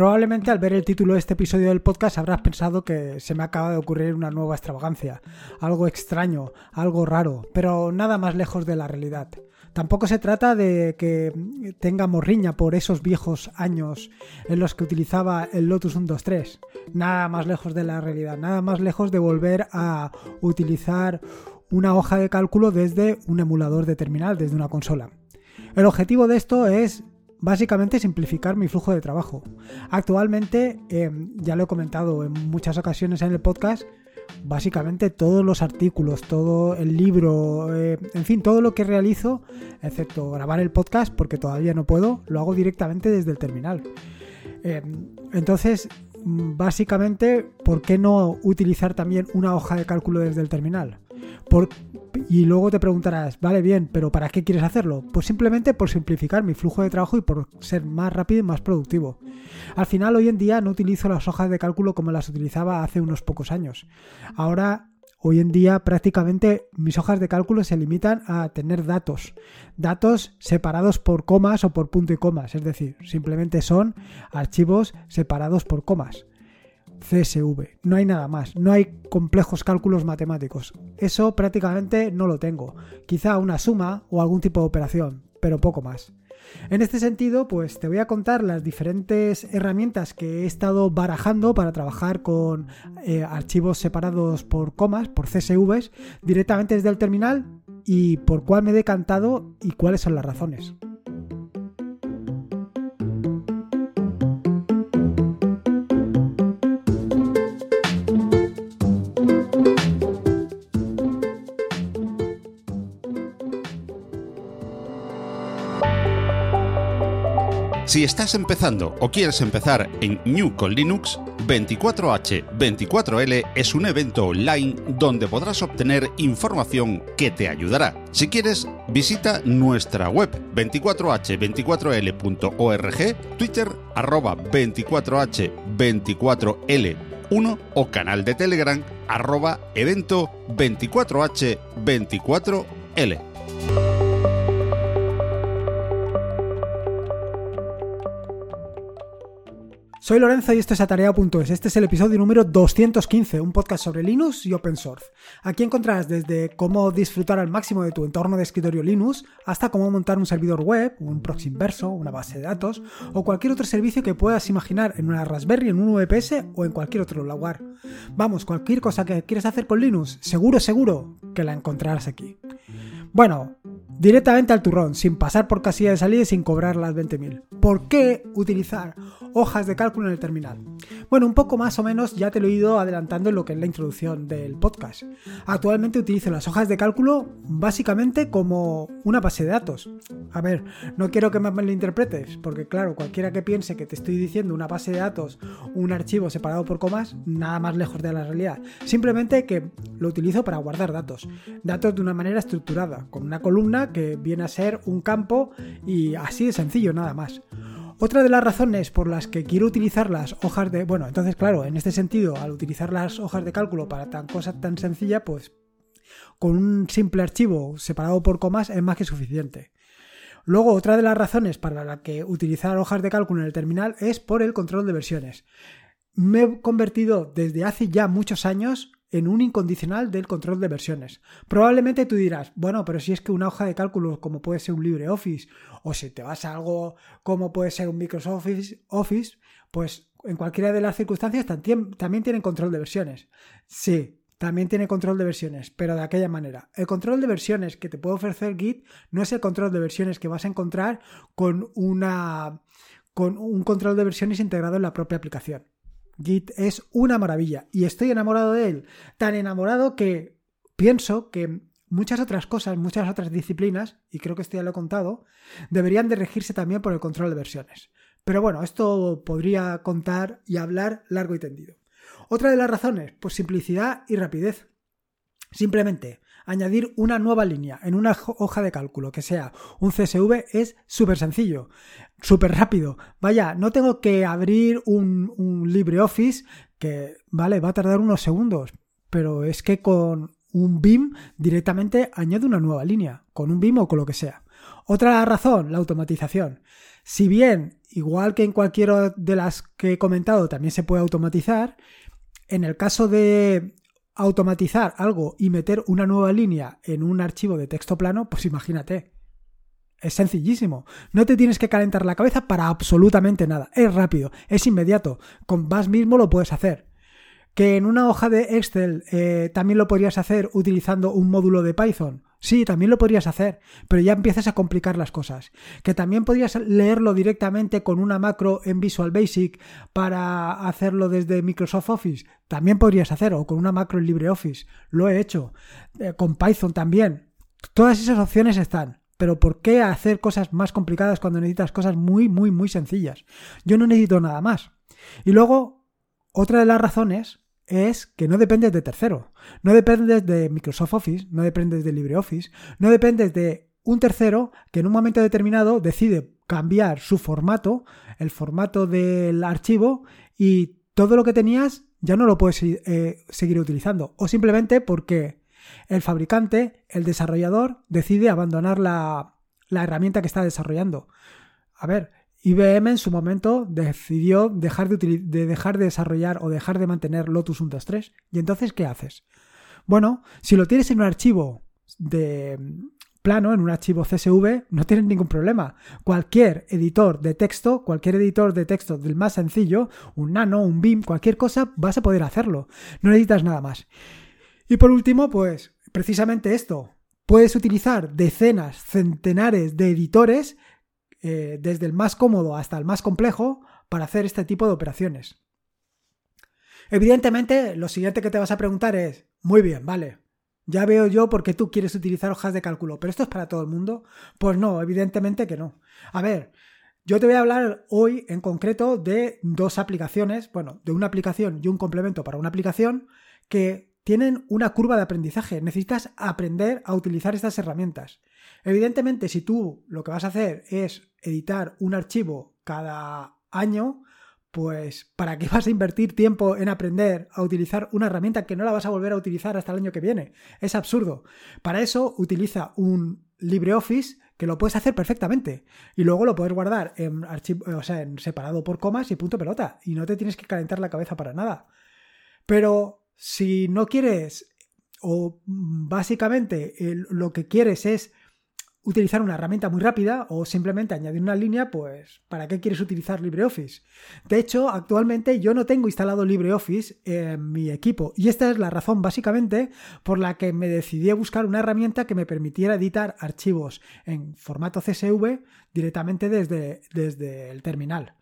Probablemente al ver el título de este episodio del podcast habrás pensado que se me acaba de ocurrir una nueva extravagancia, algo extraño, algo raro, pero nada más lejos de la realidad. Tampoco se trata de que tenga morriña por esos viejos años en los que utilizaba el Lotus 123. Nada más lejos de la realidad, nada más lejos de volver a utilizar una hoja de cálculo desde un emulador de terminal, desde una consola. El objetivo de esto es básicamente simplificar mi flujo de trabajo. Actualmente, em, ya lo he comentado en muchas ocasiones en el podcast, básicamente todos los artículos, todo el libro, eh, en fin, todo lo que realizo, excepto grabar el podcast, porque todavía no puedo, lo hago directamente desde el terminal. Em, entonces, básicamente, ¿por qué no utilizar también una hoja de cálculo desde el terminal? Y luego te preguntarás, vale, bien, pero ¿para qué quieres hacerlo? Pues simplemente por simplificar mi flujo de trabajo y por ser más rápido y más productivo. Al final, hoy en día no utilizo las hojas de cálculo como las utilizaba hace unos pocos años. Ahora, hoy en día, prácticamente mis hojas de cálculo se limitan a tener datos. Datos separados por comas o por punto y comas. Es decir, simplemente son archivos separados por comas. CSV. No hay nada más, no hay complejos cálculos matemáticos. Eso prácticamente no lo tengo. Quizá una suma o algún tipo de operación, pero poco más. En este sentido, pues te voy a contar las diferentes herramientas que he estado barajando para trabajar con eh, archivos separados por comas, por CSVs, directamente desde el terminal y por cuál me he decantado y cuáles son las razones. Si estás empezando o quieres empezar en New con Linux, 24H24L es un evento online donde podrás obtener información que te ayudará. Si quieres, visita nuestra web 24h24l.org, Twitter arroba 24h24l1 o canal de Telegram arroba evento 24h24l. Soy Lorenzo y esto es Atarea.es. Este es el episodio número 215, un podcast sobre Linux y Open Source. Aquí encontrarás desde cómo disfrutar al máximo de tu entorno de escritorio Linux hasta cómo montar un servidor web, un proxy inverso, una base de datos o cualquier otro servicio que puedas imaginar en una Raspberry, en un VPS o en cualquier otro lugar. Vamos, cualquier cosa que quieras hacer con Linux, seguro, seguro que la encontrarás aquí. Bueno, directamente al turrón, sin pasar por casilla de salida y sin cobrar las 20.000. ¿Por qué utilizar hojas de cálculo en el terminal? Bueno, un poco más o menos ya te lo he ido adelantando en lo que es la introducción del podcast. Actualmente utilizo las hojas de cálculo básicamente como una base de datos. A ver, no quiero que me lo interpretes, porque claro, cualquiera que piense que te estoy diciendo una base de datos, un archivo separado por comas, nada más lejos de la realidad. Simplemente que lo utilizo para guardar datos. Datos de una manera estructurada, con una columna que viene a ser un campo y así de sencillo nada más. Otra de las razones por las que quiero utilizar las hojas de... Bueno, entonces claro, en este sentido, al utilizar las hojas de cálculo para tan cosa tan sencilla, pues con un simple archivo separado por comas es más que suficiente. Luego, otra de las razones para la que utilizar hojas de cálculo en el terminal es por el control de versiones. Me he convertido desde hace ya muchos años en un incondicional del control de versiones. Probablemente tú dirás, bueno, pero si es que una hoja de cálculo como puede ser un LibreOffice o si te vas a algo como puede ser un Microsoft Office, pues en cualquiera de las circunstancias también tienen control de versiones. Sí, también tiene control de versiones, pero de aquella manera. El control de versiones que te puede ofrecer Git no es el control de versiones que vas a encontrar con una con un control de versiones integrado en la propia aplicación. Git es una maravilla y estoy enamorado de él. Tan enamorado que pienso que muchas otras cosas, muchas otras disciplinas, y creo que esto ya lo he contado, deberían de regirse también por el control de versiones. Pero bueno, esto podría contar y hablar largo y tendido. Otra de las razones, pues simplicidad y rapidez. Simplemente, añadir una nueva línea en una hoja de cálculo que sea un CSV es súper sencillo, súper rápido. Vaya, no tengo que abrir un, un LibreOffice que, vale, va a tardar unos segundos, pero es que con un BIM directamente añado una nueva línea, con un BIM o con lo que sea. Otra razón, la automatización. Si bien igual que en cualquiera de las que he comentado también se puede automatizar, en el caso de automatizar algo y meter una nueva línea en un archivo de texto plano, pues imagínate. Es sencillísimo. No te tienes que calentar la cabeza para absolutamente nada. Es rápido, es inmediato. Con Bash mismo lo puedes hacer. Que en una hoja de Excel eh, también lo podrías hacer utilizando un módulo de Python. Sí, también lo podrías hacer, pero ya empiezas a complicar las cosas. Que también podrías leerlo directamente con una macro en Visual Basic para hacerlo desde Microsoft Office. También podrías hacer, o con una macro en LibreOffice. Lo he hecho. Eh, con Python también. Todas esas opciones están. Pero ¿por qué hacer cosas más complicadas cuando necesitas cosas muy, muy, muy sencillas? Yo no necesito nada más. Y luego, otra de las razones es que no dependes de tercero. No dependes de Microsoft Office, no dependes de LibreOffice, no dependes de un tercero que en un momento determinado decide cambiar su formato, el formato del archivo, y todo lo que tenías ya no lo puedes eh, seguir utilizando. O simplemente porque el fabricante, el desarrollador, decide abandonar la, la herramienta que está desarrollando. A ver, IBM en su momento decidió dejar de, dejar de desarrollar o dejar de mantener Lotus 1.2.3. ¿Y entonces qué haces? Bueno, si lo tienes en un archivo de plano, en un archivo CSV, no tienes ningún problema. Cualquier editor de texto, cualquier editor de texto del más sencillo, un nano, un BIM, cualquier cosa, vas a poder hacerlo. No necesitas nada más. Y por último, pues precisamente esto. Puedes utilizar decenas, centenares de editores eh, desde el más cómodo hasta el más complejo para hacer este tipo de operaciones. Evidentemente, lo siguiente que te vas a preguntar es, muy bien, vale, ya veo yo por qué tú quieres utilizar hojas de cálculo, pero esto es para todo el mundo. Pues no, evidentemente que no. A ver, yo te voy a hablar hoy en concreto de dos aplicaciones, bueno, de una aplicación y un complemento para una aplicación que tienen una curva de aprendizaje. Necesitas aprender a utilizar estas herramientas. Evidentemente, si tú lo que vas a hacer es editar un archivo cada año, pues ¿para qué vas a invertir tiempo en aprender a utilizar una herramienta que no la vas a volver a utilizar hasta el año que viene? Es absurdo. Para eso utiliza un LibreOffice que lo puedes hacer perfectamente y luego lo puedes guardar en archivo, o sea, en separado por comas y punto pelota y no te tienes que calentar la cabeza para nada. Pero si no quieres o básicamente lo que quieres es utilizar una herramienta muy rápida o simplemente añadir una línea, pues ¿para qué quieres utilizar LibreOffice? De hecho, actualmente yo no tengo instalado LibreOffice en mi equipo y esta es la razón básicamente por la que me decidí a buscar una herramienta que me permitiera editar archivos en formato CSV directamente desde, desde el terminal,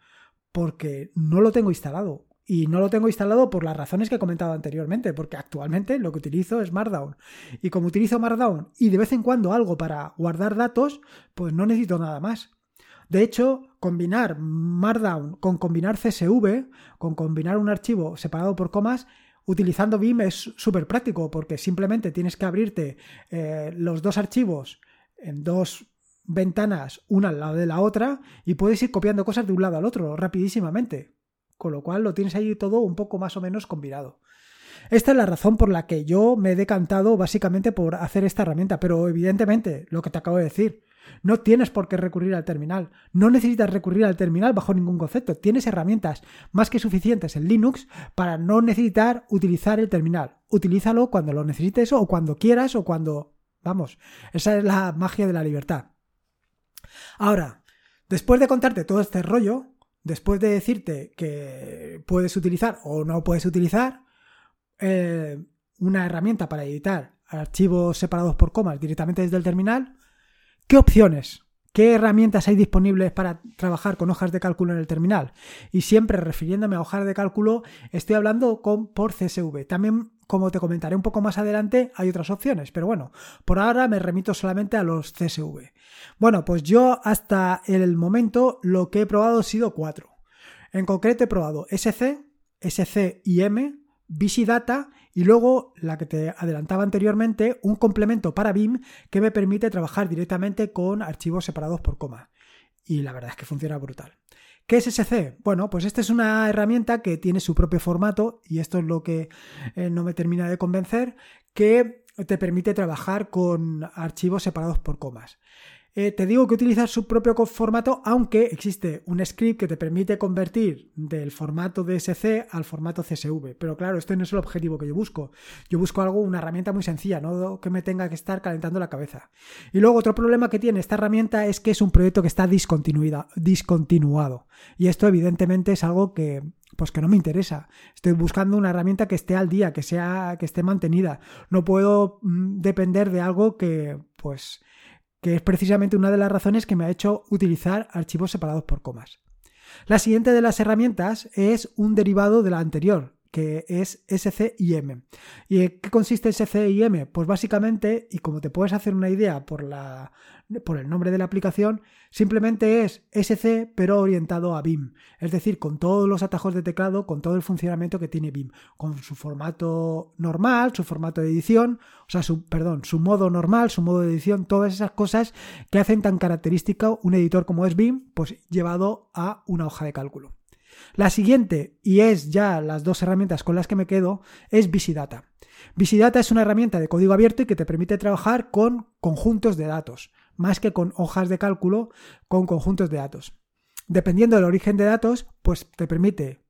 porque no lo tengo instalado y no lo tengo instalado por las razones que he comentado anteriormente, porque actualmente lo que utilizo es Markdown. Y como utilizo Markdown y de vez en cuando algo para guardar datos, pues no necesito nada más. De hecho, combinar Markdown con combinar CSV, con combinar un archivo separado por comas, utilizando BIM es súper práctico, porque simplemente tienes que abrirte eh, los dos archivos en dos ventanas, una al lado de la otra, y puedes ir copiando cosas de un lado al otro rapidísimamente con lo cual lo tienes ahí todo un poco más o menos combinado. Esta es la razón por la que yo me he decantado básicamente por hacer esta herramienta, pero evidentemente, lo que te acabo de decir, no tienes por qué recurrir al terminal, no necesitas recurrir al terminal bajo ningún concepto, tienes herramientas más que suficientes en Linux para no necesitar utilizar el terminal. Utilízalo cuando lo necesites o cuando quieras o cuando... Vamos, esa es la magia de la libertad. Ahora, después de contarte todo este rollo, después de decirte que puedes utilizar o no puedes utilizar eh, una herramienta para editar archivos separados por comas directamente desde el terminal, ¿qué opciones? ¿Qué herramientas hay disponibles para trabajar con hojas de cálculo en el terminal? Y siempre refiriéndome a hojas de cálculo, estoy hablando con, por CSV. También, como te comentaré un poco más adelante, hay otras opciones, pero bueno, por ahora me remito solamente a los CSV. Bueno, pues yo hasta el momento lo que he probado ha sido cuatro. En concreto he probado SC, SCIM, Visidata y luego la que te adelantaba anteriormente, un complemento para BIM que me permite trabajar directamente con archivos separados por coma. Y la verdad es que funciona brutal. ¿Qué es SC? Bueno, pues esta es una herramienta que tiene su propio formato y esto es lo que eh, no me termina de convencer, que te permite trabajar con archivos separados por comas. Eh, te digo que utilizas su propio formato, aunque existe un script que te permite convertir del formato DSC al formato CSV. Pero claro, este no es el objetivo que yo busco. Yo busco algo, una herramienta muy sencilla, no que me tenga que estar calentando la cabeza. Y luego otro problema que tiene esta herramienta es que es un proyecto que está discontinuado. Y esto evidentemente es algo que pues que no me interesa. Estoy buscando una herramienta que esté al día, que sea que esté mantenida. No puedo mm, depender de algo que pues que es precisamente una de las razones que me ha hecho utilizar archivos separados por comas. La siguiente de las herramientas es un derivado de la anterior, que es SCIM. ¿Y en qué consiste SCIM? Pues básicamente, y como te puedes hacer una idea por, la, por el nombre de la aplicación, simplemente es SC pero orientado a BIM. Es decir, con todos los atajos de teclado, con todo el funcionamiento que tiene BIM, con su formato normal, su formato de edición, o sea, su, perdón, su modo normal, su modo de edición, todas esas cosas que hacen tan característico un editor como es BIM, pues llevado a una hoja de cálculo. La siguiente, y es ya las dos herramientas con las que me quedo, es Visidata. Visidata es una herramienta de código abierto y que te permite trabajar con conjuntos de datos, más que con hojas de cálculo, con conjuntos de datos. Dependiendo del origen de datos, pues te permite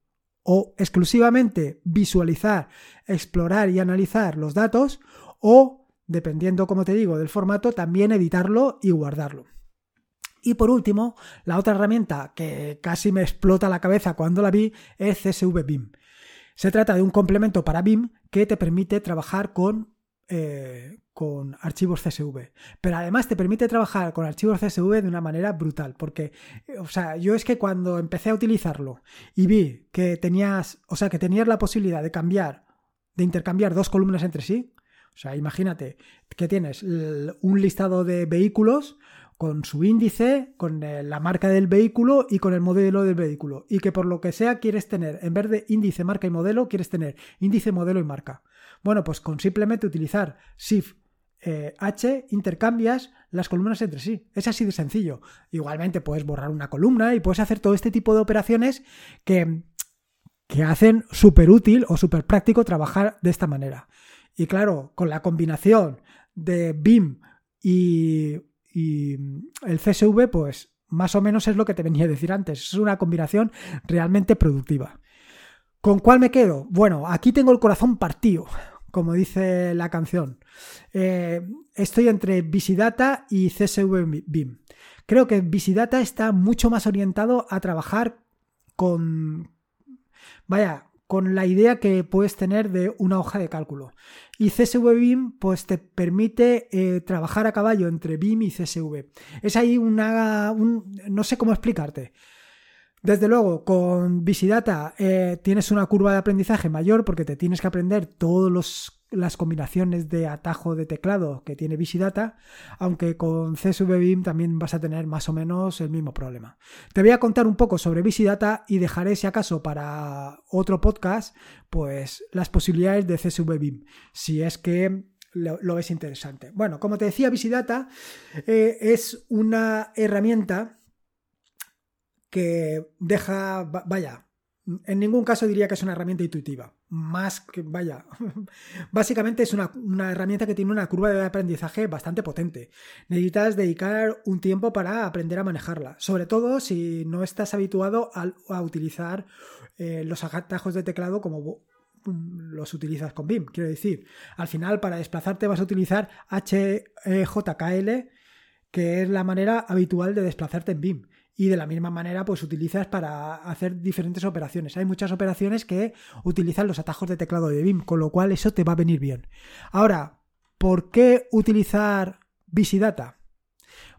o exclusivamente visualizar, explorar y analizar los datos, o, dependiendo, como te digo, del formato, también editarlo y guardarlo. Y por último, la otra herramienta que casi me explota la cabeza cuando la vi es CSV BIM. Se trata de un complemento para BIM que te permite trabajar con, eh, con archivos CSV. Pero además te permite trabajar con archivos CSV de una manera brutal. Porque, o sea, yo es que cuando empecé a utilizarlo y vi que tenías, o sea, que tenías la posibilidad de cambiar, de intercambiar dos columnas entre sí. O sea, imagínate que tienes un listado de vehículos con su índice, con eh, la marca del vehículo y con el modelo del vehículo. Y que por lo que sea quieres tener, en vez de índice, marca y modelo, quieres tener índice, modelo y marca. Bueno, pues con simplemente utilizar Shift eh, H intercambias las columnas entre sí. Es así de sencillo. Igualmente puedes borrar una columna y puedes hacer todo este tipo de operaciones que, que hacen súper útil o súper práctico trabajar de esta manera. Y claro, con la combinación de BIM y y el CSV, pues más o menos es lo que te venía a decir antes. Es una combinación realmente productiva. ¿Con cuál me quedo? Bueno, aquí tengo el corazón partido, como dice la canción. Eh, estoy entre Visidata y CSV BIM. Creo que Visidata está mucho más orientado a trabajar con, vaya, con la idea que puedes tener de una hoja de cálculo. Y CSV BIM pues te permite eh, trabajar a caballo entre BIM y CSV. Es ahí una... no sé cómo explicarte. Desde luego, con Visidata eh, tienes una curva de aprendizaje mayor porque te tienes que aprender todos los las combinaciones de atajo de teclado que tiene Visidata, aunque con CSV BIM también vas a tener más o menos el mismo problema. Te voy a contar un poco sobre Visidata y dejaré, si acaso, para otro podcast, pues las posibilidades de CSV BIM, si es que lo, ves interesante. Bueno, como te decía, Visidata eh, es una herramienta que deja, vaya, en ningún caso diría que es una herramienta intuitiva. Más que, vaya, básicamente es una, herramienta que tiene una curva de aprendizaje bastante potente. Necesitas dedicar un tiempo para aprender a manejarla, sobre todo si no estás habituado a, utilizar eh, los atajos de teclado como los utilizas con BIM. Quiero decir, al final para desplazarte vas a utilizar HJKL, que es la manera habitual de desplazarte en BIM y de la misma manera pues utilizas para hacer diferentes operaciones. Hay muchas operaciones que utilizan los atajos de teclado de BIM, con lo cual eso te va a venir bien. Ahora, ¿por qué utilizar Visidata?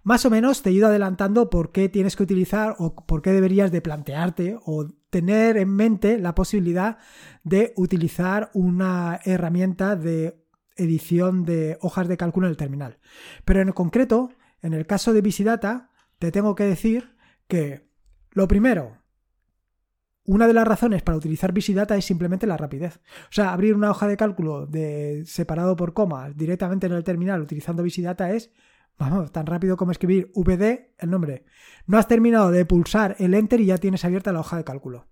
Más o menos te he ido adelantando por qué tienes que utilizar o por qué deberías de plantearte o tener en mente la posibilidad de utilizar una herramienta de edición de hojas de cálculo en el terminal. Pero en concreto, en el caso de Visidata, te tengo que decir que, lo primero, una de las razones para utilizar Visidata es simplemente la rapidez. O sea, abrir una hoja de cálculo de separado por comas directamente en el terminal utilizando Visidata es, vamos, tan rápido como escribir VD, el nombre. No has terminado de pulsar el Enter y ya tienes abierta la hoja de cálculo.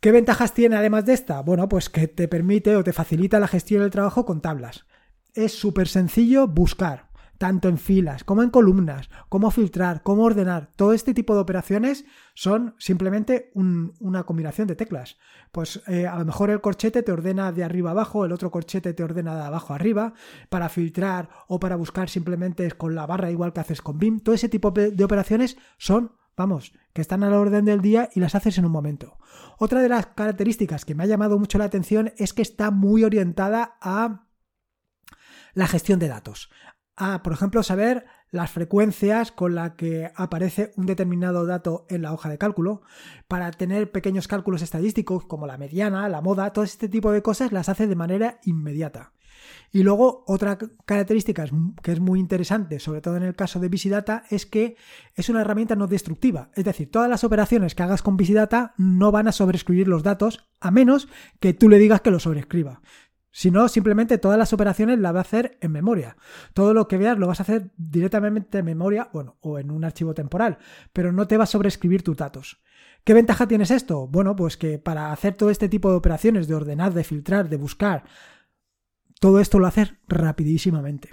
¿Qué ventajas tiene además de esta? Bueno, pues que te permite o te facilita la gestión del trabajo con tablas. Es súper sencillo buscar tanto en filas como en columnas, cómo filtrar, cómo ordenar. Todo este tipo de operaciones son simplemente una combinación de teclas. Pues eh, a lo mejor el corchete te ordena de arriba abajo, el otro corchete te ordena de abajo arriba. Para filtrar o para buscar simplemente con la barra igual que haces con BIM. Todo ese tipo de operaciones son vamos, que están a la orden del día y las haces en un momento. Otra de las características que me ha llamado mucho la atención es que está muy orientada a la gestión de datos, a, por ejemplo, saber las frecuencias con las que aparece un determinado dato en la hoja de cálculo, para tener pequeños cálculos estadísticos como la mediana, la moda, todo este tipo de cosas las hace de manera inmediata. Y luego otra característica que es muy interesante, sobre todo en el caso de Visidata, es que es una herramienta no destructiva. Es decir, todas las operaciones que hagas con Visidata no van a sobreescribir los datos a menos que tú le digas que lo sobrescriba. Si no, simplemente todas las operaciones las va a hacer en memoria. Todo lo que veas lo vas a hacer directamente en memoria, bueno, o en un archivo temporal, pero no te va a sobreescribir tus datos. ¿Qué ventaja tienes esto? Bueno, pues que para hacer todo este tipo de operaciones de ordenar, de filtrar, de buscar, todo esto lo haces rapidísimamente.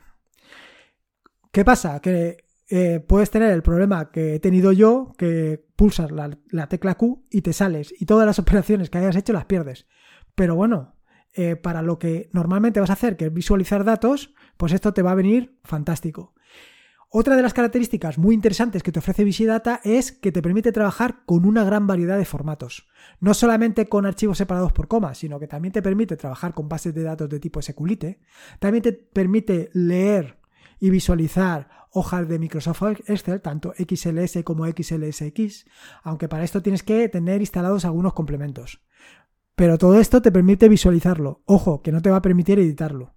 ¿Qué pasa? Que eh, puedes tener el problema que he tenido yo, que pulsas la, la, tecla Q y te sales y todas las operaciones que hayas hecho las pierdes. Pero bueno, eh, para lo que normalmente vas a hacer, que es visualizar datos, pues esto te va a venir fantástico. Otra de las características muy interesantes que te ofrece Visidata es que te permite trabajar con una gran variedad de formatos. No solamente con archivos separados por comas, sino que también te permite trabajar con bases de datos de tipo SQLite. También te permite leer y visualizar hojas de Microsoft Excel, tanto XLS como XLSX, aunque para esto tienes que tener instalados algunos complementos. Pero todo esto te permite visualizarlo. Ojo, que no te va a permitir editarlo.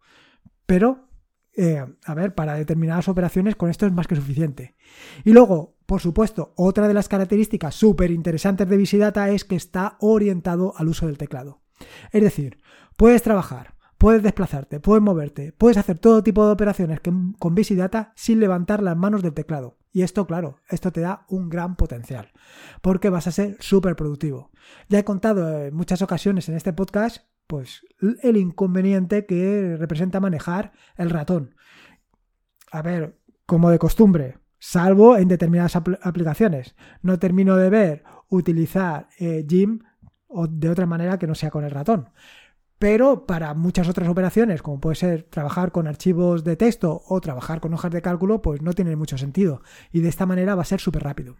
Pero, eh, a ver, para determinadas operaciones con esto es más que suficiente. Y luego, por supuesto, otra de las características súper interesantes de Visidata es que está orientado al uso del teclado. Es decir, puedes trabajar, puedes desplazarte, puedes moverte, puedes hacer todo tipo de operaciones con Visidata sin levantar las manos del teclado. Y esto, claro, esto te da un gran potencial, porque vas a ser súper productivo. Ya he contado en muchas ocasiones en este podcast, pues, el inconveniente que representa manejar el ratón. A ver, como de costumbre, salvo en determinadas aplicaciones. No termino de ver utilizar eh, Jim o de otra manera que no sea con el ratón pero para muchas otras operaciones, como puede ser trabajar con archivos de texto o trabajar con hojas de cálculo, pues no tiene mucho sentido. Y de esta manera va a ser súper rápido.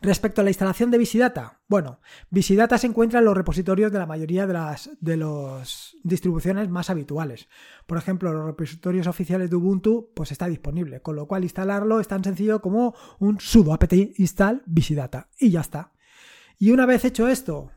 Respecto a la instalación de Visidata, bueno, Visidata se encuentra en los repositorios de la mayoría de las de distribuciones más habituales. Por ejemplo, los repositorios oficiales de Ubuntu, pues está disponible, con lo cual instalarlo es tan sencillo como un sudo apt install Visidata y ya está. Y una vez hecho esto,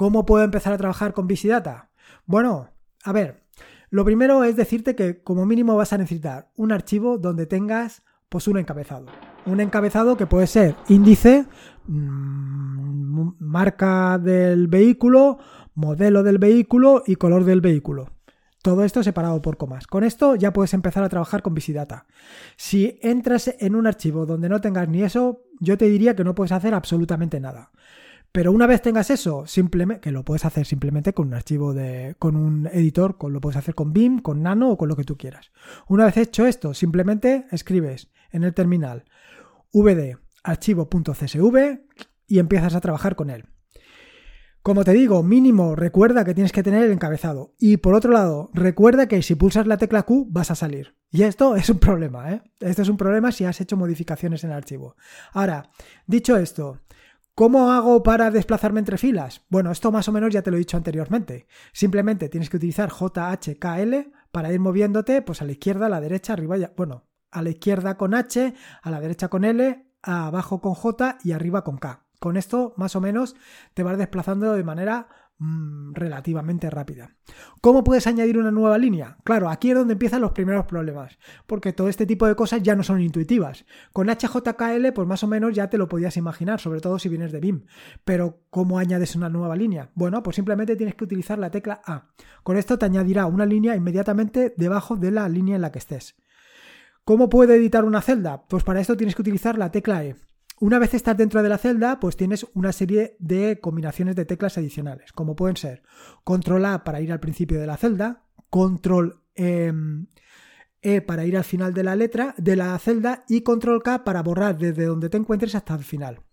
¿Cómo puedo empezar a trabajar con Visidata? Bueno, a ver, lo primero es decirte que como mínimo vas a necesitar un archivo donde tengas pues un encabezado. Un encabezado que puede ser índice, mm, marca del vehículo, modelo del vehículo y color del vehículo. Todo esto separado por comas. Con esto ya puedes empezar a trabajar con Visidata. Si entras en un archivo donde no tengas ni eso, yo te diría que no puedes hacer absolutamente nada. Pero una vez tengas eso, simplemente, que lo puedes hacer simplemente con un archivo de, con un editor, con, lo puedes hacer con BIM, con Nano o con lo que tú quieras. Una vez hecho esto, simplemente escribes en el terminal vd archivo.csv y empiezas a trabajar con él. Como te digo, mínimo recuerda que tienes que tener el encabezado. Y por otro lado, recuerda que si pulsas la tecla Q vas a salir. Y esto es un problema, ¿eh? Esto es un problema si has hecho modificaciones en el archivo. Ahora, dicho esto, ¿Cómo hago para desplazarme entre filas? Bueno, esto más o menos ya te lo he dicho anteriormente. Simplemente tienes que utilizar JHKL para ir moviéndote pues a la izquierda, a la derecha, arriba y bueno, a la izquierda con H, a la derecha con L, abajo con J y arriba con K. Con esto más o menos te vas desplazando de manera Mm, relativamente rápida. ¿Cómo puedes añadir una nueva línea? Claro, aquí es donde empiezan los primeros problemas, porque todo este tipo de cosas ya no son intuitivas. Con HJKL, pues más o menos ya te lo podías imaginar, sobre todo si vienes de BIM. Pero, ¿cómo añades una nueva línea? Bueno, pues simplemente tienes que utilizar la tecla A. Con esto te añadirá una línea inmediatamente debajo de la línea en la que estés. ¿Cómo puedo editar una celda? Pues para esto tienes que utilizar la tecla E. Una vez estás dentro de la celda, pues tienes una serie de combinaciones de teclas adicionales, como pueden ser control A para ir al principio de la celda, control em, E para ir al final de la letra, de la celda y control K para borrar desde donde te encuentres hasta el final.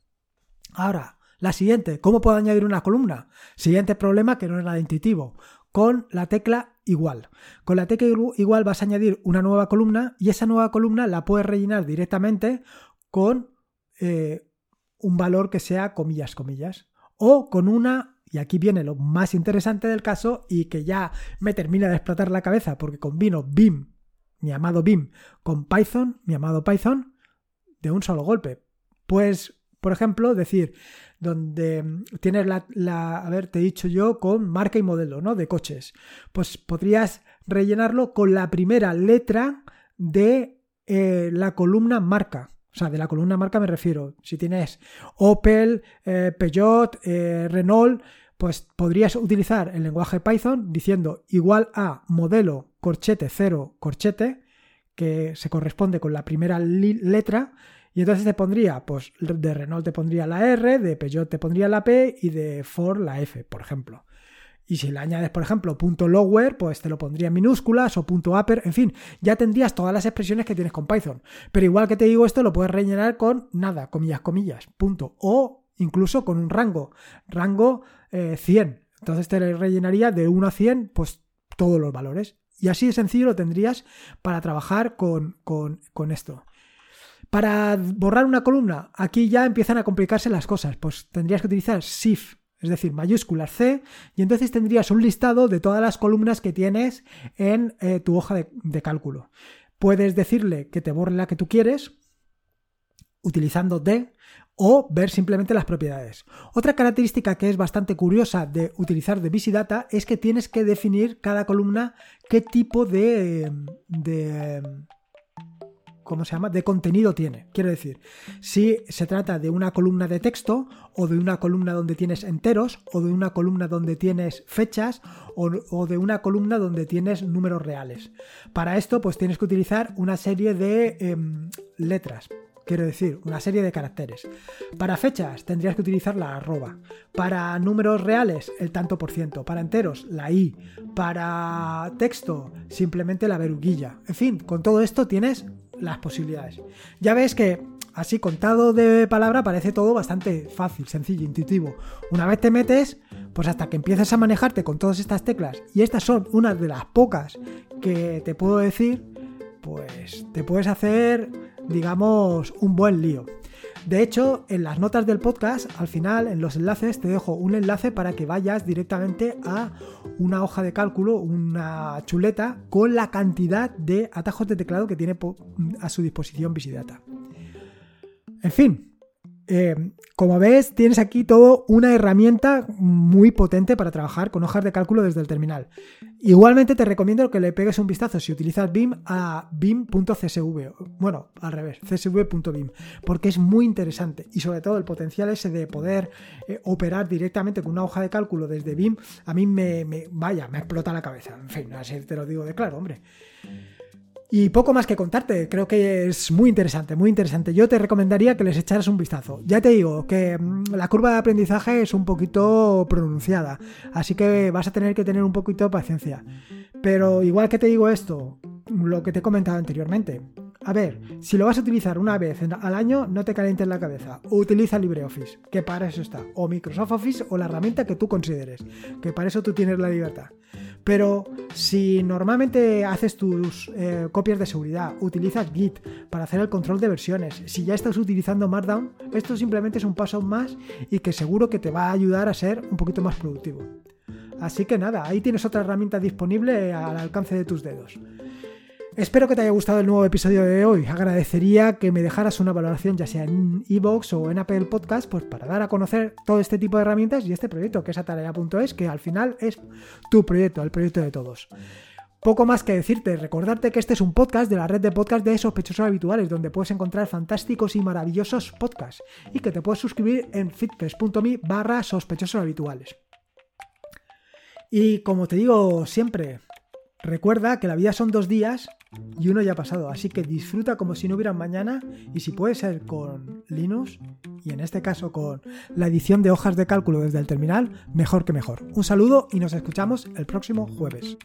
Ahora, la siguiente, ¿cómo puedo añadir una columna? Siguiente problema que no es nada intuitivo, con la tecla igual. Con la tecla igual vas a añadir una nueva columna y esa nueva columna la puedes rellenar directamente con eh, un valor que sea comillas, comillas. O con una, y aquí viene lo más interesante del caso y que ya me termina de explotar la cabeza porque combino BIM, mi amado BIM, con Python, mi amado Python, de un solo golpe. Pues, por ejemplo, decir, donde tienes la, a ver, te he dicho yo, con marca y modelo, ¿no? De coches. Pues podrías rellenarlo con la primera letra de eh, la columna marca. O sea, de la columna marca me refiero. Si tienes Opel, eh, Peugeot, eh, Renault, pues podrías utilizar el lenguaje Python diciendo igual a modelo corchete 0 corchete, que se corresponde con la primera letra, y entonces te pondría, pues de Renault te pondría la R, de Peugeot te pondría la P y de Ford la F, por ejemplo. Y si le añades, por ejemplo, punto lower, pues te lo pondría en minúsculas o punto upper, en fin, ya tendrías todas las expresiones que tienes con Python. Pero igual que te digo esto, lo puedes rellenar con nada, comillas, comillas, punto. O incluso con un rango, rango 100. Eh, Entonces te rellenaría de 1 a 100, pues todos los valores. Y así de sencillo lo tendrías para trabajar con, con, con esto. Para borrar una columna, aquí ya empiezan a complicarse las cosas, pues tendrías que utilizar Shift es decir, mayúsculas C, y entonces tendrías un listado de todas las columnas que tienes en eh, tu hoja de, cálculo. Puedes decirle que te borre la que tú quieres utilizando D o ver simplemente las propiedades. Otra característica que es bastante curiosa de utilizar de Data es que tienes que definir cada columna qué tipo de ¿cómo se llama?, de contenido tiene. Quiero decir, si se trata de una columna de texto o de una columna donde tienes enteros o de una columna donde tienes fechas o, de una columna donde tienes números reales. Para esto, pues tienes que utilizar una serie de em, letras. Quiero decir, una serie de caracteres. Para fechas tendrías que utilizar la arroba. Para números reales, el tanto por ciento. Para enteros, la i. Para texto, simplemente la veruguilla. En fin, con todo esto tienes las posibilidades. Ya ves que así contado de palabra parece todo bastante fácil, sencillo, intuitivo. Una vez te metes, pues hasta que empieces a manejarte con todas estas teclas, y estas son unas de las pocas que te puedo decir, pues te puedes hacer, digamos, un buen lío. De hecho, en las notas del podcast, al final, en los enlaces, te dejo un enlace para que vayas directamente a una hoja de cálculo, una chuleta, con la cantidad de atajos de teclado que tiene a su disposición Visidata. En fin, eh, como ves, tienes aquí todo una herramienta muy potente para trabajar con hojas de cálculo desde el terminal. Igualmente te recomiendo que le pegues un vistazo si utilizas BIM a BIM.csv, bueno, al revés, csv.bim, porque es muy interesante y sobre todo el potencial ese de poder eh, operar directamente con una hoja de cálculo desde BIM, a mí me, me, vaya, me explota la cabeza. En fin, así te lo digo de claro, hombre. Y poco más que contarte, creo que es muy interesante, muy interesante. Yo te recomendaría que les echaras un vistazo. Ya te digo que mm, la curva de aprendizaje es un poquito pronunciada, así que vas a tener que tener un poquito de paciencia. Pero igual que te digo esto, lo que te he comentado anteriormente, a ver, si lo vas a utilizar una vez al año, no te calientes la cabeza. Utiliza LibreOffice, que para eso está. O Microsoft Office o la herramienta que tú consideres, que para eso tú tienes la libertad. Pero si normalmente haces tus eh, copias de seguridad, utilizas Git para hacer el control de versiones, si ya estás utilizando Markdown, esto simplemente es un paso más y que seguro que te va a ayudar a ser un poquito más productivo. Así que nada, ahí tienes otra herramienta disponible al alcance de tus dedos. Espero que te haya gustado el nuevo episodio de hoy. Agradecería que me dejaras una valoración ya sea en iVoox o en Apple Podcast, pues para dar a conocer todo este tipo de herramientas y este proyecto que es atarea.es, que al final es tu proyecto, el proyecto de todos. Poco más que decirte, recordarte que este es un podcast de la red de podcast de sospechosos habituales, donde puedes encontrar fantásticos y maravillosos podcasts y que te puedes suscribir en fitpress.me barra sospechosos. Y como te digo siempre, recuerda que la vida son dos días y uno ya ha pasado. Así que disfruta como si no hubiera mañana y si puede ser con Linux y en este caso con la edición de hojas de cálculo desde el terminal, mejor que mejor. Un saludo y nos escuchamos el próximo jueves.